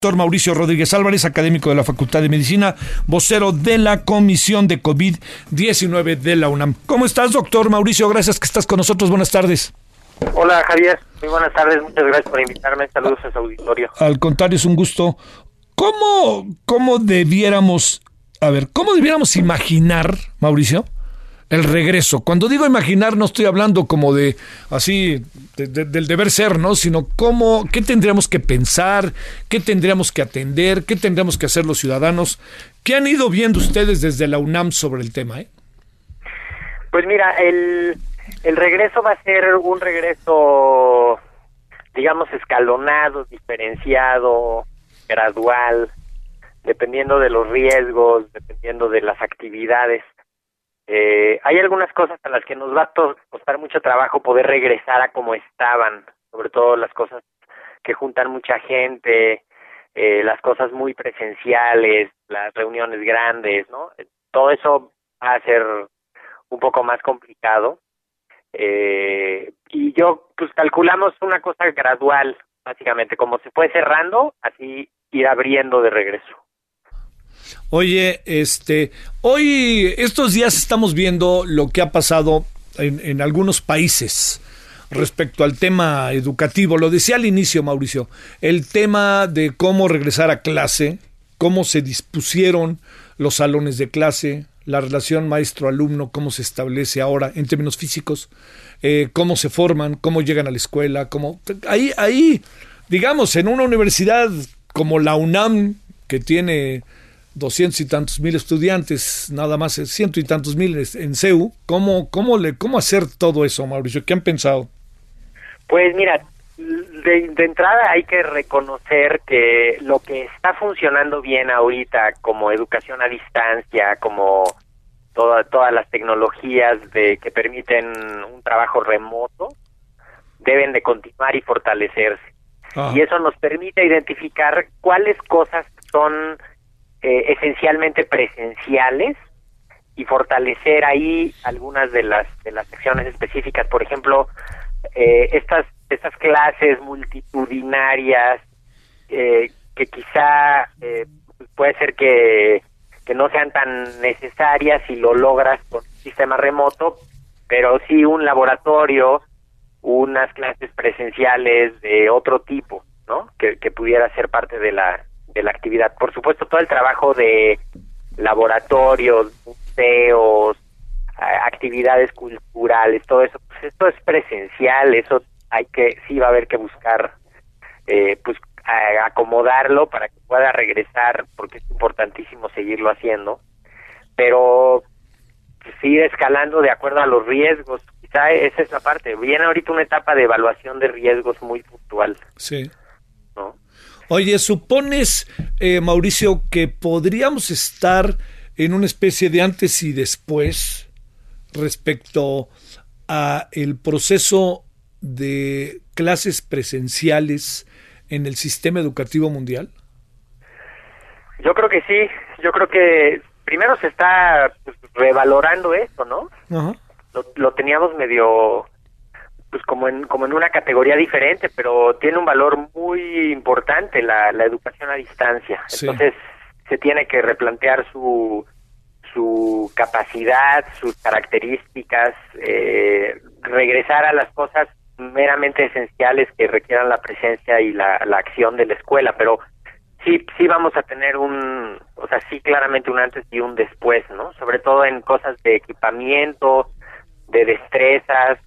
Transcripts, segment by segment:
Doctor Mauricio Rodríguez Álvarez, académico de la Facultad de Medicina, vocero de la Comisión de COVID-19 de la UNAM. ¿Cómo estás, doctor Mauricio? Gracias que estás con nosotros. Buenas tardes. Hola, Javier. Muy buenas tardes. Muchas gracias por invitarme. Saludos a su auditorio. Al contrario, es un gusto. ¿Cómo, cómo debiéramos, a ver, cómo debiéramos imaginar, Mauricio, el regreso. Cuando digo imaginar, no estoy hablando como de así, del deber ser, ¿no? Sino cómo, qué tendríamos que pensar, qué tendríamos que atender, qué tendríamos que hacer los ciudadanos. ¿Qué han ido viendo ustedes desde la UNAM sobre el tema? Eh? Pues mira, el, el regreso va a ser un regreso, digamos, escalonado, diferenciado, gradual, dependiendo de los riesgos, dependiendo de las actividades. Eh, hay algunas cosas a las que nos va a costar mucho trabajo poder regresar a como estaban, sobre todo las cosas que juntan mucha gente, eh, las cosas muy presenciales, las reuniones grandes, ¿no? Todo eso va a ser un poco más complicado. Eh, y yo, pues calculamos una cosa gradual, básicamente, como se fue cerrando, así ir abriendo de regreso. Oye, este, hoy, estos días estamos viendo lo que ha pasado en, algunos países respecto al tema educativo. Lo decía al inicio, Mauricio, el tema de cómo regresar a clase, cómo se dispusieron los salones de clase, la relación maestro-alumno, cómo se establece ahora en términos físicos, eh, cómo se forman, cómo llegan a la escuela, cómo... Ahí, ahí, digamos, en una universidad como la UNAM, que tiene doscientos y tantos mil estudiantes, nada más ciento y tantos mil en CEU. ¿Cómo, cómo, le, ¿Cómo hacer todo eso, Mauricio? ¿Qué han pensado? Pues mira, de, de, entrada hay que reconocer que lo que está funcionando bien ahorita como educación a distancia, como toda, todas las tecnologías de que permiten un trabajo remoto, deben de continuar y fortalecerse. Ah. Y eso nos permite identificar cuáles cosas son eh, esencialmente presenciales y fortalecer ahí algunas de las de las secciones específicas. Por ejemplo eh, estas estas clases multitudinarias eh, que quizá eh, puede ser que que no sean tan necesarias si lo logras con un sistema remoto pero sí un laboratorio unas clases presenciales de otro tipo no que, que pudiera ser parte de la de la actividad. Por supuesto, todo el trabajo de laboratorios, museos, actividades culturales, todo eso, pues esto es presencial, eso hay que, sí va a haber que buscar, eh, pues acomodarlo para que pueda regresar, porque es importantísimo seguirlo haciendo, pero sigue escalando de acuerdo a los riesgos, quizá esa es la parte, viene ahorita una etapa de evaluación de riesgos muy puntual. Sí. Oye, ¿supones, eh, Mauricio, que podríamos estar en una especie de antes y después respecto a el proceso de clases presenciales en el sistema educativo mundial? Yo creo que sí, yo creo que primero se está pues, revalorando esto, ¿no? Lo, lo, teníamos medio pues como en como en una categoría diferente, pero tiene un valor muy importante la, la educación a distancia. Entonces se tiene que replantear su su capacidad, sus características, eh, regresar a las cosas meramente esenciales que requieran la presencia y la, la acción de la escuela, pero sí sí vamos a tener un, o sea, sí claramente un antes y un después, ¿no? Sobre todo en cosas de equipamiento, de destrezas,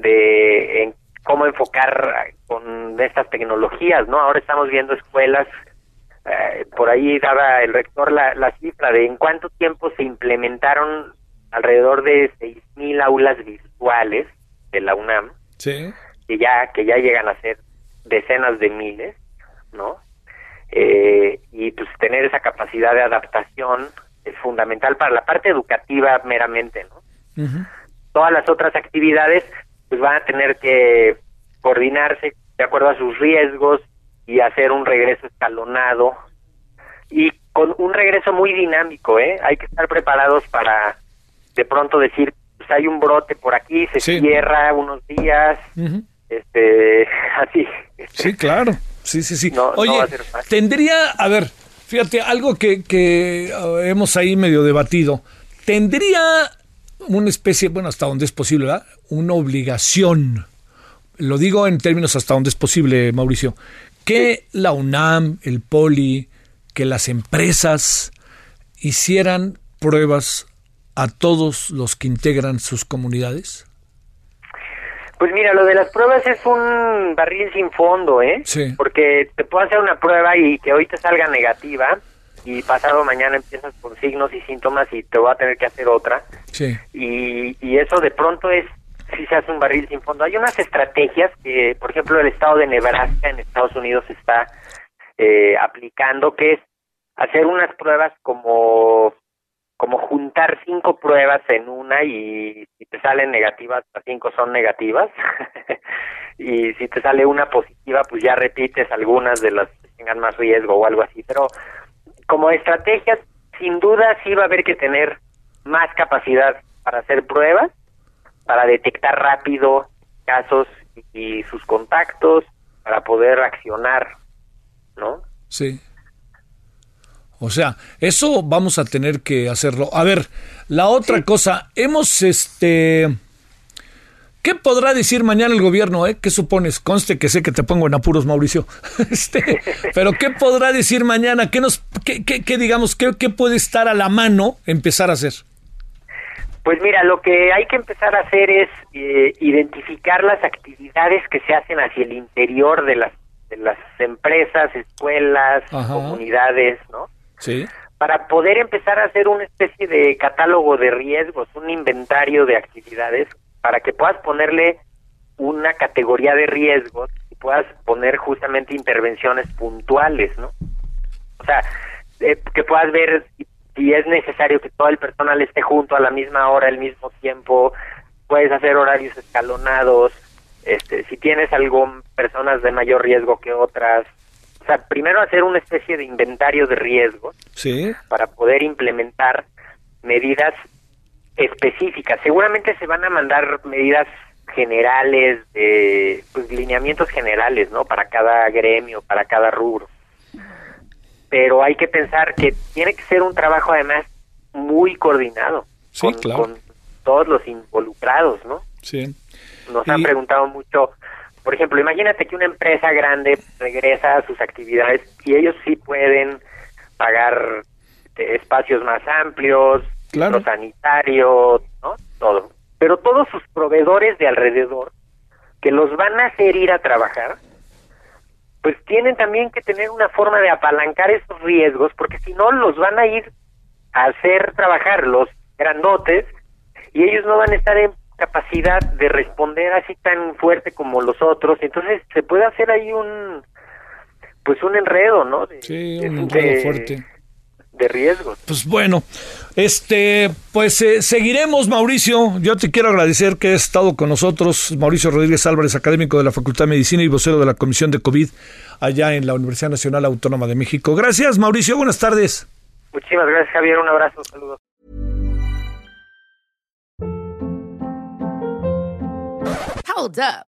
de en cómo enfocar con estas tecnologías, ¿no? Ahora estamos viendo escuelas, eh, por ahí daba el rector la, la cifra de en cuánto tiempo se implementaron alrededor de 6.000 aulas virtuales de la UNAM, sí. que ya que ya llegan a ser decenas de miles, ¿no? Eh, y pues tener esa capacidad de adaptación es fundamental para la parte educativa meramente, ¿no? Todas las otras actividades pues van a tener que coordinarse de acuerdo a sus riesgos y hacer un regreso escalonado y con un regreso muy dinámico, ¿eh? Hay que estar preparados para de pronto decir, pues hay un brote por aquí, se cierra unos días, este, así. Sí, claro, sí, sí, sí. Oye, tendría, a ver, fíjate, algo que, que uh, hemos ahí medio debatido, tendría una especie, bueno, hasta donde es posible, ¿verdad? Una obligación, lo digo en términos hasta donde es posible, Mauricio, que la UNAM, el POLI, que las empresas hicieran pruebas a todos los que integran sus comunidades? Pues mira, lo de las pruebas es un barril sin fondo, ¿eh? Sí. Porque te puedo hacer una prueba y que hoy te salga negativa y pasado mañana empiezas con signos y síntomas y te voy a tener que hacer otra. Sí. Y, y eso de pronto es, si se hace un barril sin fondo. Hay unas estrategias que, por ejemplo, el estado de Nebraska en Estados Unidos está eh, aplicando, que es hacer unas pruebas como como juntar cinco pruebas en una y si te salen negativas, las cinco son negativas. y si te sale una positiva, pues ya repites algunas de las que tengan más riesgo o algo así. Pero como estrategias, sin duda sí va a haber que tener más capacidad para hacer pruebas, para detectar rápido casos y sus contactos, para poder accionar, ¿no? Sí. O sea, eso vamos a tener que hacerlo. A ver, la otra cosa, hemos este... ¿Qué podrá decir mañana el gobierno? Eh? ¿Qué supones? Conste que sé que te pongo en apuros, Mauricio. Este, pero ¿qué podrá decir mañana? ¿Qué nos, qué, qué, digamos, qué, qué, puede estar a la mano empezar a hacer? Pues mira, lo que hay que empezar a hacer es eh, identificar las actividades que se hacen hacia el interior de las, de las empresas, escuelas, comunidades, ¿no? Sí. Para poder empezar a hacer una especie de catálogo de riesgos, un inventario de actividades, para que puedas ponerle una categoría de riesgos y puedas poner justamente intervenciones puntuales, ¿no? O sea, eh, que puedas ver si es necesario que todo el personal esté junto a la misma hora, al mismo tiempo, puedes hacer horarios escalonados, este, si tienes algo, personas de mayor riesgo que otras, o sea, primero hacer una especie de inventario de riesgos sí. para poder implementar medidas específicas. Seguramente se van a mandar medidas generales, de pues, lineamientos generales, ¿no? Para cada gremio, para cada rubro. Pero hay que pensar que tiene que ser un trabajo además muy coordinado sí, con, claro. con, todos los involucrados, ¿no? Sí. Nos y... han preguntado mucho por ejemplo, imagínate que una empresa grande regresa a sus actividades y ellos sí pueden pagar eh, espacios más amplios, claro. sanitario, ¿no? Todo. Pero todos sus proveedores de alrededor que los van a hacer ir a trabajar, pues tienen también que tener una forma de apalancar esos riesgos, porque si no los van a ir a hacer trabajar los grandotes y ellos no van a estar en capacidad de responder así tan fuerte como los otros, entonces se puede hacer ahí un pues un enredo, ¿no? De, sí, un enredo de, fuerte de. Pues bueno, este, pues eh, seguiremos, Mauricio. Yo te quiero agradecer que has estado con nosotros, Mauricio Rodríguez Álvarez, académico de la Facultad de Medicina y vocero de la Comisión de COVID allá en la Universidad Nacional Autónoma de México. Gracias, Mauricio. Buenas tardes. Muchísimas gracias, Javier. Un abrazo. Saludos. Hold up.